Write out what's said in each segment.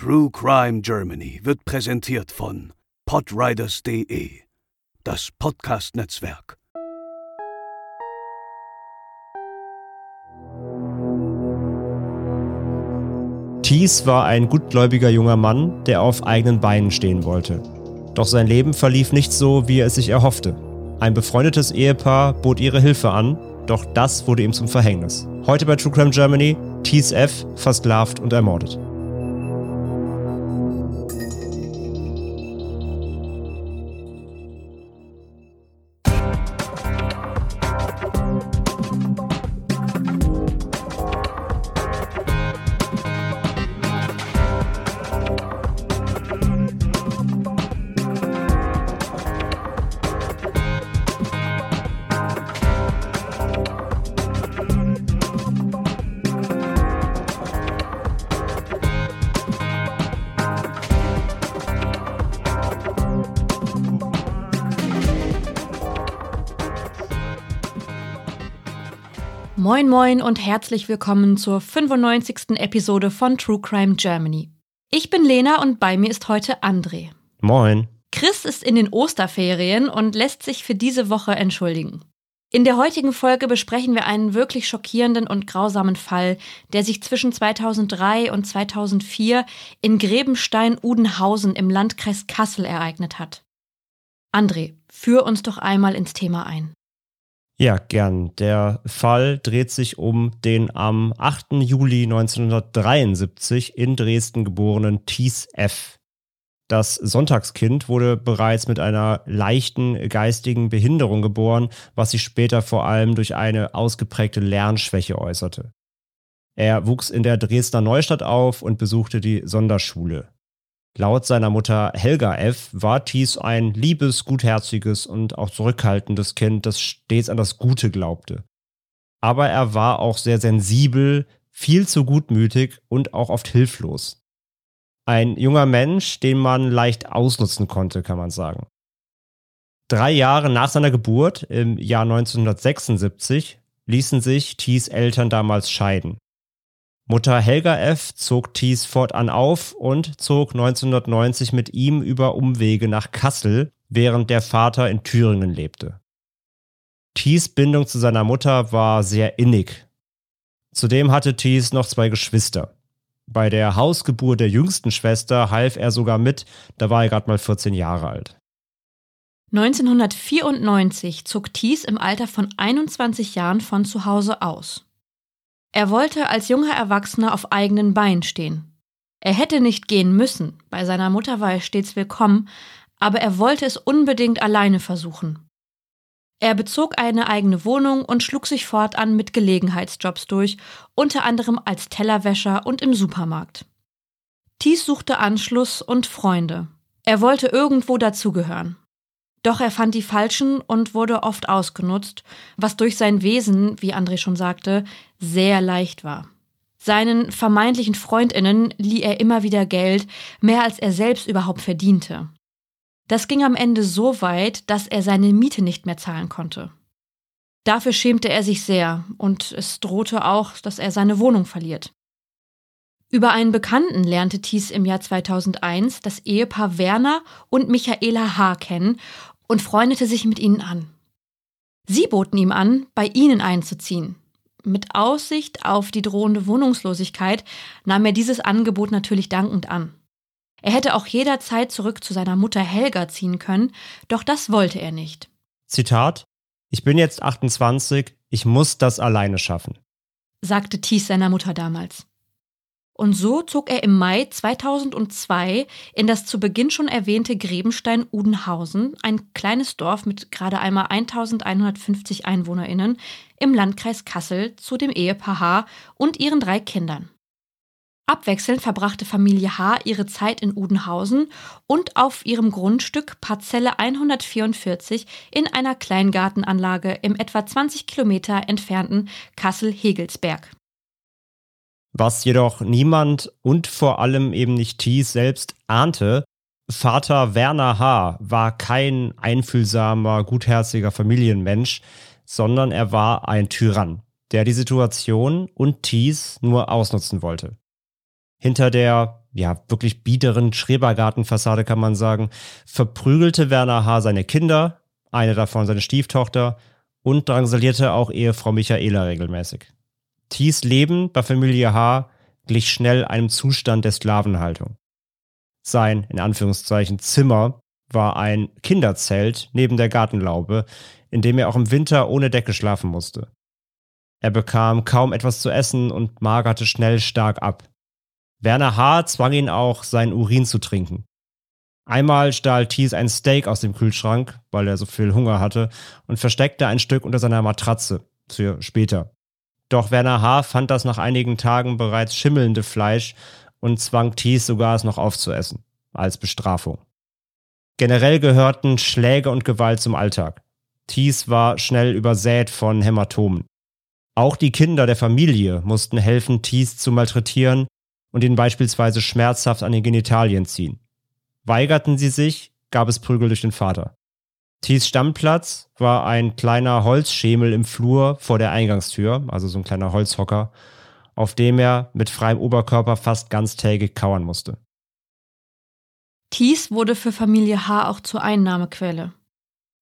True Crime Germany wird präsentiert von podriders.de, das Podcast-Netzwerk. Thies war ein gutgläubiger junger Mann, der auf eigenen Beinen stehen wollte. Doch sein Leben verlief nicht so, wie er es sich erhoffte. Ein befreundetes Ehepaar bot ihre Hilfe an, doch das wurde ihm zum Verhängnis. Heute bei True Crime Germany, Thies F. versklavt und ermordet. Moin Moin und herzlich willkommen zur 95. Episode von True Crime Germany. Ich bin Lena und bei mir ist heute André. Moin. Chris ist in den Osterferien und lässt sich für diese Woche entschuldigen. In der heutigen Folge besprechen wir einen wirklich schockierenden und grausamen Fall, der sich zwischen 2003 und 2004 in Grebenstein-Udenhausen im Landkreis Kassel ereignet hat. André, führ uns doch einmal ins Thema ein. Ja, gern. Der Fall dreht sich um den am 8. Juli 1973 in Dresden geborenen Thies F. Das Sonntagskind wurde bereits mit einer leichten geistigen Behinderung geboren, was sich später vor allem durch eine ausgeprägte Lernschwäche äußerte. Er wuchs in der Dresdner Neustadt auf und besuchte die Sonderschule. Laut seiner Mutter Helga F. war Thies ein liebes, gutherziges und auch zurückhaltendes Kind, das stets an das Gute glaubte. Aber er war auch sehr sensibel, viel zu gutmütig und auch oft hilflos. Ein junger Mensch, den man leicht ausnutzen konnte, kann man sagen. Drei Jahre nach seiner Geburt, im Jahr 1976, ließen sich Thies Eltern damals scheiden. Mutter Helga F. zog Thies fortan auf und zog 1990 mit ihm über Umwege nach Kassel, während der Vater in Thüringen lebte. Thies Bindung zu seiner Mutter war sehr innig. Zudem hatte Thies noch zwei Geschwister. Bei der Hausgeburt der jüngsten Schwester half er sogar mit, da war er gerade mal 14 Jahre alt. 1994 zog Thies im Alter von 21 Jahren von zu Hause aus. Er wollte als junger Erwachsener auf eigenen Beinen stehen. Er hätte nicht gehen müssen, bei seiner Mutter war er stets willkommen, aber er wollte es unbedingt alleine versuchen. Er bezog eine eigene Wohnung und schlug sich fortan mit Gelegenheitsjobs durch, unter anderem als Tellerwäscher und im Supermarkt. Thies suchte Anschluss und Freunde. Er wollte irgendwo dazugehören. Doch er fand die falschen und wurde oft ausgenutzt, was durch sein Wesen, wie André schon sagte, sehr leicht war. Seinen vermeintlichen Freundinnen lieh er immer wieder Geld, mehr als er selbst überhaupt verdiente. Das ging am Ende so weit, dass er seine Miete nicht mehr zahlen konnte. Dafür schämte er sich sehr und es drohte auch, dass er seine Wohnung verliert. Über einen Bekannten lernte Thies im Jahr 2001 das Ehepaar Werner und Michaela H. kennen und freundete sich mit ihnen an. Sie boten ihm an, bei ihnen einzuziehen. Mit Aussicht auf die drohende Wohnungslosigkeit nahm er dieses Angebot natürlich dankend an. Er hätte auch jederzeit zurück zu seiner Mutter Helga ziehen können, doch das wollte er nicht. Zitat Ich bin jetzt 28, ich muss das alleine schaffen, sagte Thies seiner Mutter damals. Und so zog er im Mai 2002 in das zu Beginn schon erwähnte Grebenstein-Udenhausen, ein kleines Dorf mit gerade einmal 1150 EinwohnerInnen im Landkreis Kassel, zu dem Ehepaar H. und ihren drei Kindern. Abwechselnd verbrachte Familie H. ihre Zeit in Udenhausen und auf ihrem Grundstück Parzelle 144 in einer Kleingartenanlage im etwa 20 Kilometer entfernten Kassel-Hegelsberg. Was jedoch niemand und vor allem eben nicht Thies selbst ahnte, Vater Werner H. war kein einfühlsamer, gutherziger Familienmensch, sondern er war ein Tyrann, der die Situation und Thies nur ausnutzen wollte. Hinter der ja, wirklich biederen Schrebergartenfassade, kann man sagen, verprügelte Werner H. seine Kinder, eine davon seine Stieftochter, und drangsalierte auch Ehefrau Michaela regelmäßig. Thies Leben bei Familie H. glich schnell einem Zustand der Sklavenhaltung. Sein, in Anführungszeichen, Zimmer war ein Kinderzelt neben der Gartenlaube, in dem er auch im Winter ohne Decke schlafen musste. Er bekam kaum etwas zu essen und magerte schnell stark ab. Werner H. zwang ihn auch, seinen Urin zu trinken. Einmal stahl Thies ein Steak aus dem Kühlschrank, weil er so viel Hunger hatte, und versteckte ein Stück unter seiner Matratze für später. Doch Werner H. fand das nach einigen Tagen bereits schimmelnde Fleisch und zwang Thies sogar es noch aufzuessen, als Bestrafung. Generell gehörten Schläge und Gewalt zum Alltag. Thies war schnell übersät von Hämatomen. Auch die Kinder der Familie mussten helfen, Thies zu malträtieren und ihn beispielsweise schmerzhaft an den Genitalien ziehen. Weigerten sie sich, gab es Prügel durch den Vater. Thies Stammplatz war ein kleiner Holzschemel im Flur vor der Eingangstür, also so ein kleiner Holzhocker, auf dem er mit freiem Oberkörper fast ganztägig kauern musste. Thies wurde für Familie H. auch zur Einnahmequelle.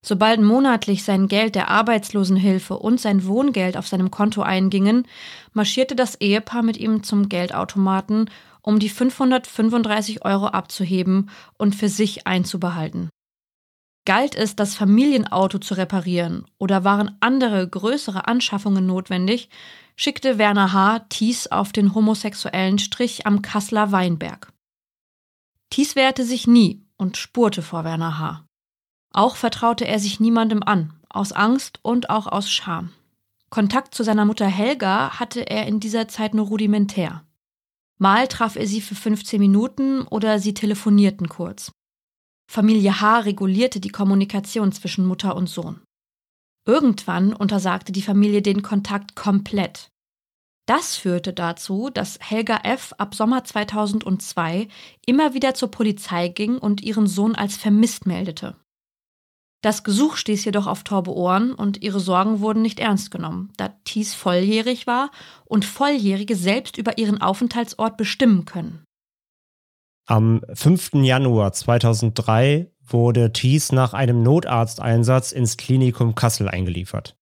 Sobald monatlich sein Geld der Arbeitslosenhilfe und sein Wohngeld auf seinem Konto eingingen, marschierte das Ehepaar mit ihm zum Geldautomaten, um die 535 Euro abzuheben und für sich einzubehalten. Galt es, das Familienauto zu reparieren oder waren andere größere Anschaffungen notwendig, schickte Werner H. Thies auf den homosexuellen Strich am Kasseler Weinberg. Thies wehrte sich nie und spurte vor Werner H. Auch vertraute er sich niemandem an, aus Angst und auch aus Scham. Kontakt zu seiner Mutter Helga hatte er in dieser Zeit nur rudimentär. Mal traf er sie für 15 Minuten oder sie telefonierten kurz. Familie H. regulierte die Kommunikation zwischen Mutter und Sohn. Irgendwann untersagte die Familie den Kontakt komplett. Das führte dazu, dass Helga F. ab Sommer 2002 immer wieder zur Polizei ging und ihren Sohn als vermisst meldete. Das Gesuch stieß jedoch auf taube Ohren und ihre Sorgen wurden nicht ernst genommen, da Thies volljährig war und Volljährige selbst über ihren Aufenthaltsort bestimmen können. Am 5. Januar 2003 wurde Thies nach einem Notarzteinsatz ins Klinikum Kassel eingeliefert.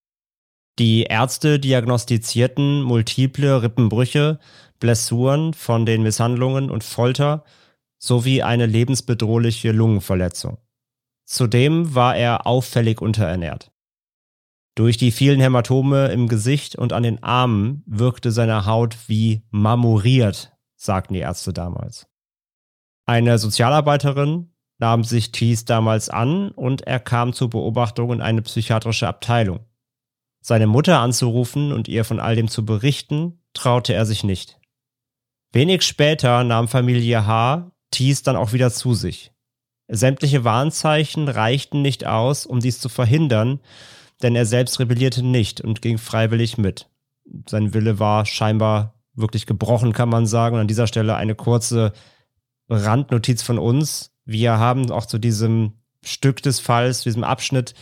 Die Ärzte diagnostizierten multiple Rippenbrüche, Blessuren von den Misshandlungen und Folter sowie eine lebensbedrohliche Lungenverletzung. Zudem war er auffällig unterernährt. Durch die vielen Hämatome im Gesicht und an den Armen wirkte seine Haut wie marmoriert, sagten die Ärzte damals. Eine Sozialarbeiterin nahm sich Thies damals an und er kam zur Beobachtung in eine psychiatrische Abteilung. Seine Mutter anzurufen und ihr von all dem zu berichten, traute er sich nicht. Wenig später nahm Familie H. Thies dann auch wieder zu sich. Sämtliche Warnzeichen reichten nicht aus, um dies zu verhindern, denn er selbst rebellierte nicht und ging freiwillig mit. Sein Wille war scheinbar wirklich gebrochen, kann man sagen. Und an dieser Stelle eine kurze Randnotiz von uns. Wir haben auch zu diesem Stück des Falls, diesem Abschnitt,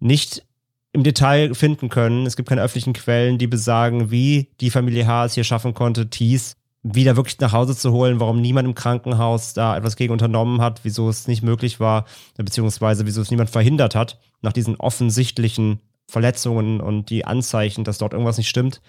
nicht im Detail finden können. Es gibt keine öffentlichen Quellen, die besagen, wie die Familie H. es hier schaffen konnte, Thies wieder wirklich nach Hause zu holen, warum niemand im Krankenhaus da etwas gegen unternommen hat, wieso es nicht möglich war, beziehungsweise wieso es niemand verhindert hat, nach diesen offensichtlichen Verletzungen und die Anzeichen, dass dort irgendwas nicht stimmt.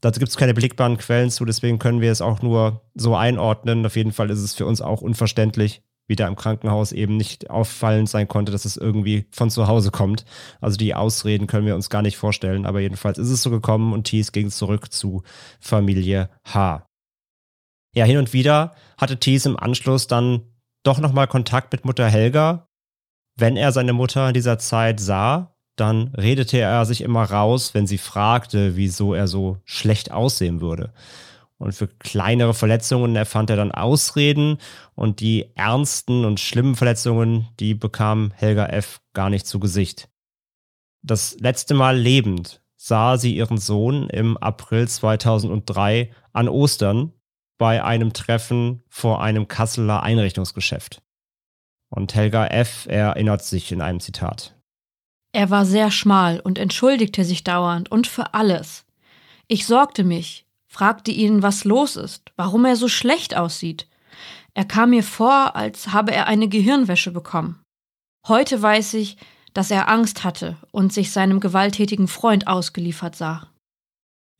Dazu gibt es keine beligbaren Quellen zu, deswegen können wir es auch nur so einordnen. Auf jeden Fall ist es für uns auch unverständlich, wie da im Krankenhaus eben nicht auffallend sein konnte, dass es irgendwie von zu Hause kommt. Also die Ausreden können wir uns gar nicht vorstellen, aber jedenfalls ist es so gekommen und Thies ging zurück zu Familie H. Ja, hin und wieder hatte Thies im Anschluss dann doch nochmal Kontakt mit Mutter Helga. Wenn er seine Mutter in dieser Zeit sah, dann redete er sich immer raus, wenn sie fragte, wieso er so schlecht aussehen würde. Und für kleinere Verletzungen erfand er dann Ausreden und die ernsten und schlimmen Verletzungen, die bekam Helga F. gar nicht zu Gesicht. Das letzte Mal lebend sah sie ihren Sohn im April 2003 an Ostern bei einem Treffen vor einem Kasseler Einrichtungsgeschäft. Und Helga F. erinnert sich in einem Zitat. Er war sehr schmal und entschuldigte sich dauernd und für alles. Ich sorgte mich, fragte ihn, was los ist, warum er so schlecht aussieht. Er kam mir vor, als habe er eine Gehirnwäsche bekommen. Heute weiß ich, dass er Angst hatte und sich seinem gewalttätigen Freund ausgeliefert sah.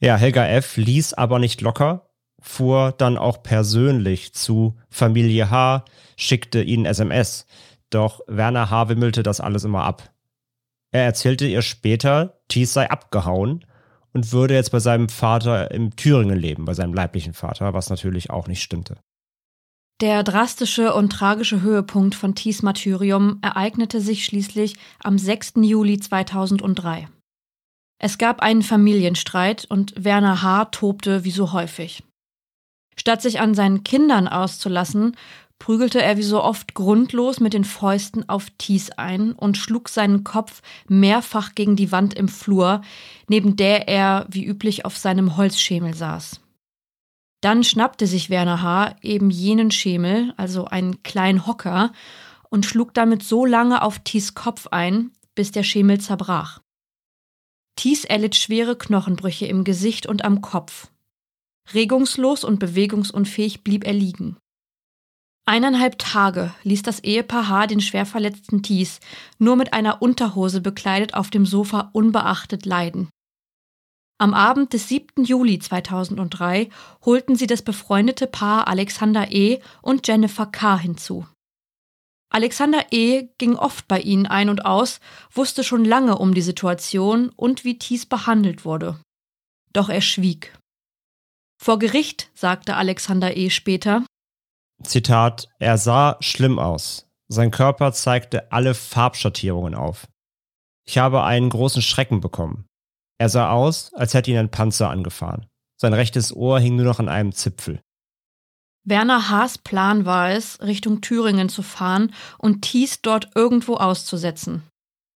Ja, Helga F. ließ aber nicht locker, fuhr dann auch persönlich zu Familie H., schickte ihnen SMS. Doch Werner H. wimmelte das alles immer ab. Er erzählte ihr später, Thies sei abgehauen und würde jetzt bei seinem Vater im Thüringen leben, bei seinem leiblichen Vater, was natürlich auch nicht stimmte. Der drastische und tragische Höhepunkt von Thies Martyrium ereignete sich schließlich am 6. Juli 2003. Es gab einen Familienstreit und Werner H. tobte wie so häufig. Statt sich an seinen Kindern auszulassen, prügelte er wie so oft grundlos mit den Fäusten auf Thies ein und schlug seinen Kopf mehrfach gegen die Wand im Flur, neben der er wie üblich auf seinem Holzschemel saß. Dann schnappte sich Werner H. eben jenen Schemel, also einen kleinen Hocker, und schlug damit so lange auf Thies Kopf ein, bis der Schemel zerbrach. Thies erlitt schwere Knochenbrüche im Gesicht und am Kopf. Regungslos und bewegungsunfähig blieb er liegen. Eineinhalb Tage ließ das Ehepaar H. den schwer verletzten Thies nur mit einer Unterhose bekleidet auf dem Sofa unbeachtet leiden. Am Abend des 7. Juli 2003 holten sie das befreundete Paar Alexander E. und Jennifer K. hinzu. Alexander E. ging oft bei ihnen ein und aus, wusste schon lange um die Situation und wie Thies behandelt wurde. Doch er schwieg. Vor Gericht sagte Alexander E. später: Zitat: Er sah schlimm aus. Sein Körper zeigte alle Farbschattierungen auf. Ich habe einen großen Schrecken bekommen. Er sah aus, als hätte ihn ein Panzer angefahren. Sein rechtes Ohr hing nur noch an einem Zipfel. Werner Haas Plan war es, Richtung Thüringen zu fahren und Thies dort irgendwo auszusetzen.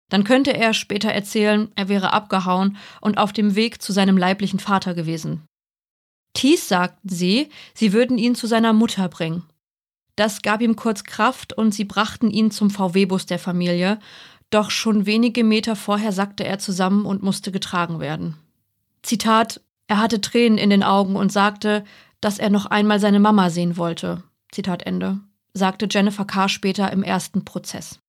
Dann könnte er später erzählen, er wäre abgehauen und auf dem Weg zu seinem leiblichen Vater gewesen. Thies sagten sie, sie würden ihn zu seiner Mutter bringen. Das gab ihm kurz Kraft und sie brachten ihn zum VW-Bus der Familie, doch schon wenige Meter vorher sackte er zusammen und musste getragen werden. Zitat, er hatte Tränen in den Augen und sagte, dass er noch einmal seine Mama sehen wollte. Zitat Ende, sagte Jennifer Carr später im ersten Prozess.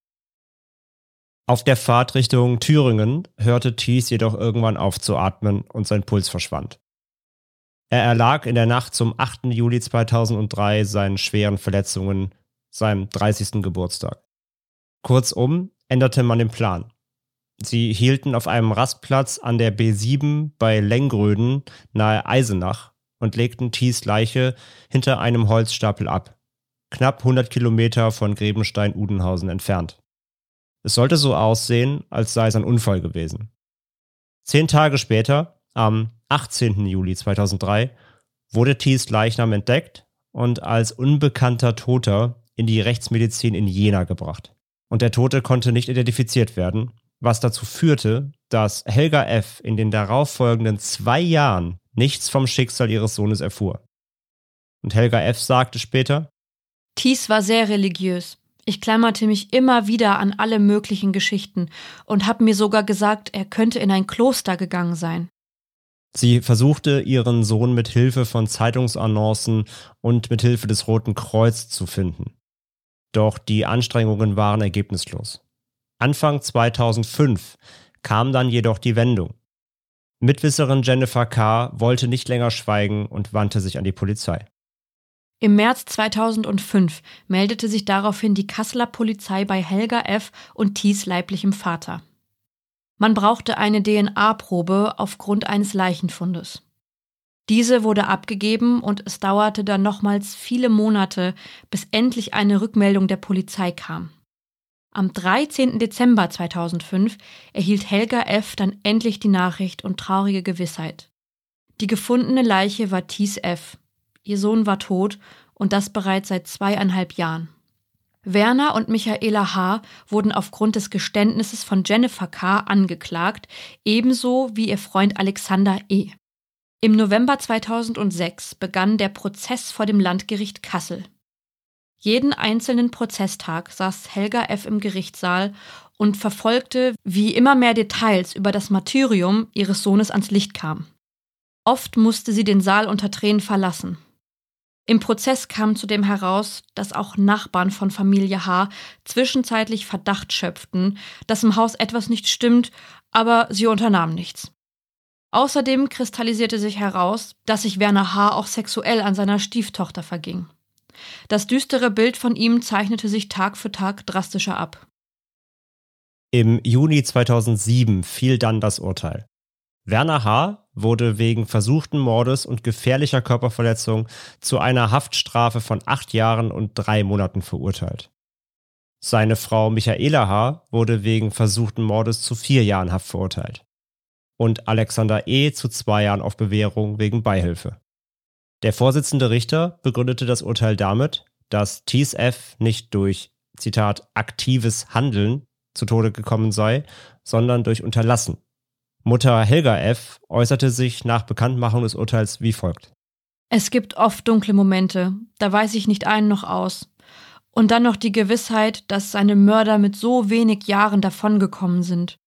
Auf der Fahrt Richtung Thüringen hörte Thies jedoch irgendwann auf zu atmen und sein Puls verschwand. Er erlag in der Nacht zum 8. Juli 2003 seinen schweren Verletzungen, seinem 30. Geburtstag. Kurzum, änderte man den Plan. Sie hielten auf einem Rastplatz an der B7 bei Lengröden nahe Eisenach und legten Thies Leiche hinter einem Holzstapel ab, knapp 100 Kilometer von Grebenstein-Udenhausen entfernt. Es sollte so aussehen, als sei es ein Unfall gewesen. Zehn Tage später, am 18. Juli 2003, wurde Thies Leichnam entdeckt und als unbekannter Toter in die Rechtsmedizin in Jena gebracht und der Tote konnte nicht identifiziert werden, was dazu führte, dass Helga F. in den darauffolgenden zwei Jahren nichts vom Schicksal ihres Sohnes erfuhr. Und Helga F. sagte später, Thies war sehr religiös. Ich klammerte mich immer wieder an alle möglichen Geschichten und habe mir sogar gesagt, er könnte in ein Kloster gegangen sein. Sie versuchte, ihren Sohn mit Hilfe von Zeitungsannoncen und mit Hilfe des Roten Kreuz zu finden. Doch die Anstrengungen waren ergebnislos. Anfang 2005 kam dann jedoch die Wendung. Mitwisserin Jennifer K. wollte nicht länger schweigen und wandte sich an die Polizei. Im März 2005 meldete sich daraufhin die Kasseler Polizei bei Helga F. und Thies leiblichem Vater. Man brauchte eine DNA-Probe aufgrund eines Leichenfundes. Diese wurde abgegeben und es dauerte dann nochmals viele Monate, bis endlich eine Rückmeldung der Polizei kam. Am 13. Dezember 2005 erhielt Helga F. dann endlich die Nachricht und traurige Gewissheit. Die gefundene Leiche war Thies F. Ihr Sohn war tot und das bereits seit zweieinhalb Jahren. Werner und Michaela H. wurden aufgrund des Geständnisses von Jennifer K. angeklagt, ebenso wie ihr Freund Alexander E. Im November 2006 begann der Prozess vor dem Landgericht Kassel. Jeden einzelnen Prozesstag saß Helga F. im Gerichtssaal und verfolgte, wie immer mehr Details über das Martyrium ihres Sohnes ans Licht kamen. Oft musste sie den Saal unter Tränen verlassen. Im Prozess kam zudem heraus, dass auch Nachbarn von Familie H. zwischenzeitlich Verdacht schöpften, dass im Haus etwas nicht stimmt, aber sie unternahmen nichts. Außerdem kristallisierte sich heraus, dass sich Werner H. auch sexuell an seiner Stieftochter verging. Das düstere Bild von ihm zeichnete sich Tag für Tag drastischer ab. Im Juni 2007 fiel dann das Urteil. Werner H. wurde wegen versuchten Mordes und gefährlicher Körperverletzung zu einer Haftstrafe von acht Jahren und drei Monaten verurteilt. Seine Frau Michaela H. wurde wegen versuchten Mordes zu vier Jahren Haft verurteilt. Und Alexander E. zu zwei Jahren auf Bewährung wegen Beihilfe. Der Vorsitzende Richter begründete das Urteil damit, dass TSF nicht durch, Zitat, aktives Handeln zu Tode gekommen sei, sondern durch Unterlassen. Mutter Helga F. äußerte sich nach Bekanntmachung des Urteils wie folgt. Es gibt oft dunkle Momente, da weiß ich nicht ein noch aus. Und dann noch die Gewissheit, dass seine Mörder mit so wenig Jahren davongekommen sind.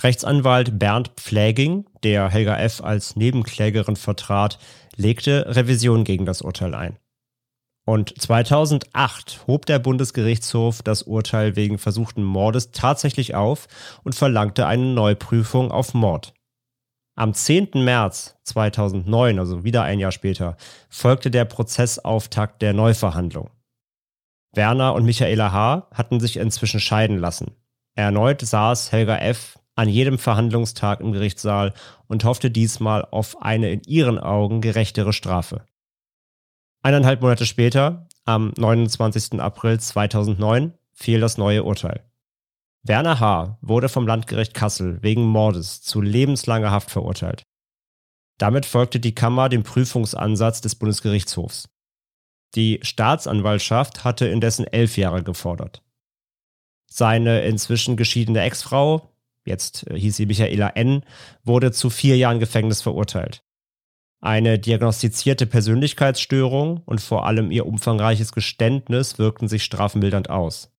Rechtsanwalt Bernd Pfläging, der Helga F. als Nebenklägerin vertrat, legte Revision gegen das Urteil ein. Und 2008 hob der Bundesgerichtshof das Urteil wegen versuchten Mordes tatsächlich auf und verlangte eine Neuprüfung auf Mord. Am 10. März 2009, also wieder ein Jahr später, folgte der Prozessauftakt der Neuverhandlung. Werner und Michaela H. hatten sich inzwischen scheiden lassen. Erneut saß Helga F. an jedem Verhandlungstag im Gerichtssaal und hoffte diesmal auf eine in ihren Augen gerechtere Strafe. Eineinhalb Monate später, am 29. April 2009, fiel das neue Urteil. Werner H. wurde vom Landgericht Kassel wegen Mordes zu lebenslanger Haft verurteilt. Damit folgte die Kammer dem Prüfungsansatz des Bundesgerichtshofs. Die Staatsanwaltschaft hatte indessen elf Jahre gefordert. Seine inzwischen geschiedene Ex-Frau, jetzt hieß sie Michaela N., wurde zu vier Jahren Gefängnis verurteilt. Eine diagnostizierte Persönlichkeitsstörung und vor allem ihr umfangreiches Geständnis wirkten sich strafmildernd aus.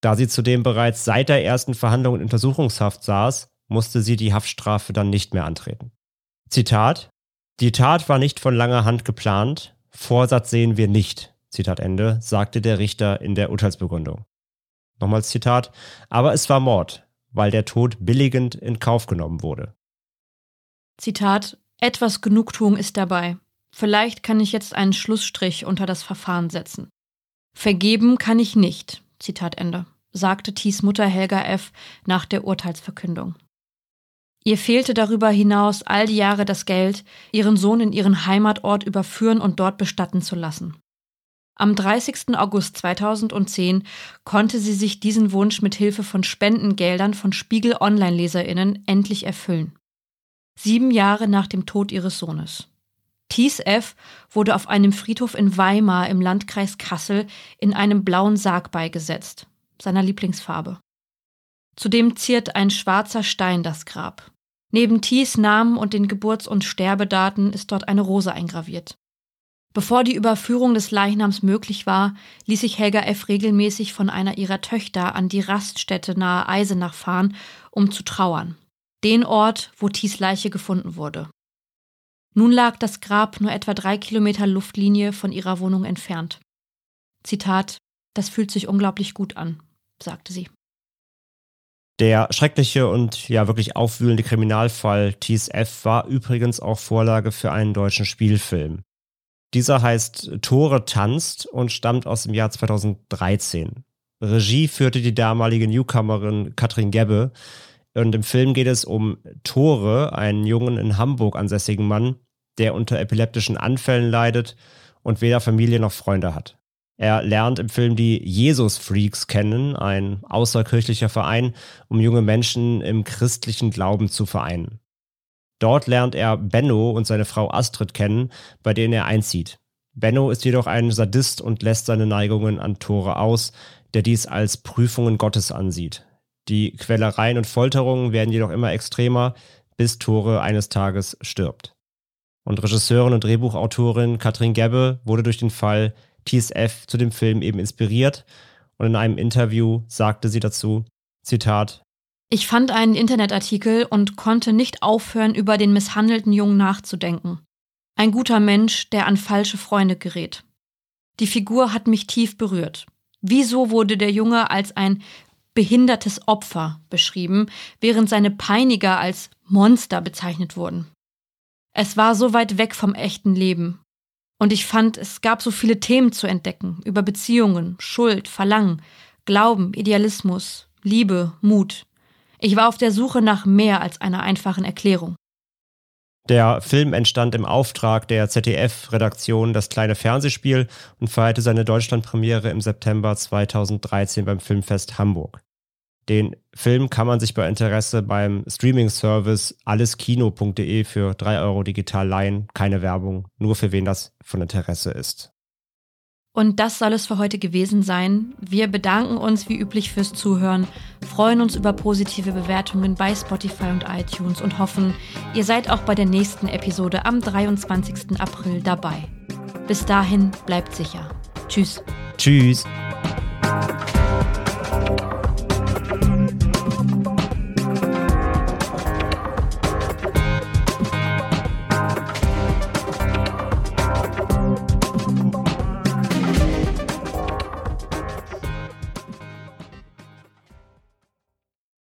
Da sie zudem bereits seit der ersten Verhandlung in Untersuchungshaft saß, musste sie die Haftstrafe dann nicht mehr antreten. Zitat Die Tat war nicht von langer Hand geplant, Vorsatz sehen wir nicht, Zitat Ende, sagte der Richter in der Urteilsbegründung. Nochmals Zitat, aber es war Mord, weil der Tod billigend in Kauf genommen wurde. Zitat etwas Genugtuung ist dabei. Vielleicht kann ich jetzt einen Schlussstrich unter das Verfahren setzen. Vergeben kann ich nicht, Zitat Ende, sagte Thies Mutter Helga F. nach der Urteilsverkündung. Ihr fehlte darüber hinaus all die Jahre das Geld, ihren Sohn in ihren Heimatort überführen und dort bestatten zu lassen. Am 30. August 2010 konnte sie sich diesen Wunsch mit Hilfe von Spendengeldern von Spiegel Online-Leserinnen endlich erfüllen sieben Jahre nach dem Tod ihres Sohnes. Thies F. wurde auf einem Friedhof in Weimar im Landkreis Kassel in einem blauen Sarg beigesetzt, seiner Lieblingsfarbe. Zudem ziert ein schwarzer Stein das Grab. Neben Thies Namen und den Geburts- und Sterbedaten ist dort eine Rose eingraviert. Bevor die Überführung des Leichnams möglich war, ließ sich Helga F. regelmäßig von einer ihrer Töchter an die Raststätte nahe Eisenach fahren, um zu trauern den Ort, wo Thies Leiche gefunden wurde. Nun lag das Grab nur etwa drei Kilometer Luftlinie von ihrer Wohnung entfernt. Zitat, das fühlt sich unglaublich gut an, sagte sie. Der schreckliche und ja wirklich aufwühlende Kriminalfall Thies F. war übrigens auch Vorlage für einen deutschen Spielfilm. Dieser heißt Tore tanzt und stammt aus dem Jahr 2013. Regie führte die damalige Newcomerin Katrin Gebbe, und im Film geht es um Tore, einen jungen in Hamburg ansässigen Mann, der unter epileptischen Anfällen leidet und weder Familie noch Freunde hat. Er lernt im Film die Jesus-Freaks kennen, ein außerkirchlicher Verein, um junge Menschen im christlichen Glauben zu vereinen. Dort lernt er Benno und seine Frau Astrid kennen, bei denen er einzieht. Benno ist jedoch ein Sadist und lässt seine Neigungen an Tore aus, der dies als Prüfungen Gottes ansieht. Die Quälereien und Folterungen werden jedoch immer extremer, bis Tore eines Tages stirbt. Und Regisseurin und Drehbuchautorin Katrin Gebbe wurde durch den Fall TSF zu dem Film eben inspiriert und in einem Interview sagte sie dazu, Zitat, ich fand einen Internetartikel und konnte nicht aufhören, über den misshandelten Jungen nachzudenken. Ein guter Mensch, der an falsche Freunde gerät. Die Figur hat mich tief berührt. Wieso wurde der Junge als ein behindertes Opfer beschrieben, während seine Peiniger als Monster bezeichnet wurden? Es war so weit weg vom echten Leben. Und ich fand, es gab so viele Themen zu entdecken über Beziehungen, Schuld, Verlangen, Glauben, Idealismus, Liebe, Mut. Ich war auf der Suche nach mehr als einer einfachen Erklärung. Der Film entstand im Auftrag der ZDF-Redaktion Das kleine Fernsehspiel und feierte seine Deutschlandpremiere im September 2013 beim Filmfest Hamburg. Den Film kann man sich bei Interesse beim Streaming-Service alleskino.de für 3 Euro digital leihen. Keine Werbung, nur für wen das von Interesse ist. Und das soll es für heute gewesen sein. Wir bedanken uns wie üblich fürs Zuhören, freuen uns über positive Bewertungen bei Spotify und iTunes und hoffen, ihr seid auch bei der nächsten Episode am 23. April dabei. Bis dahin bleibt sicher. Tschüss. Tschüss.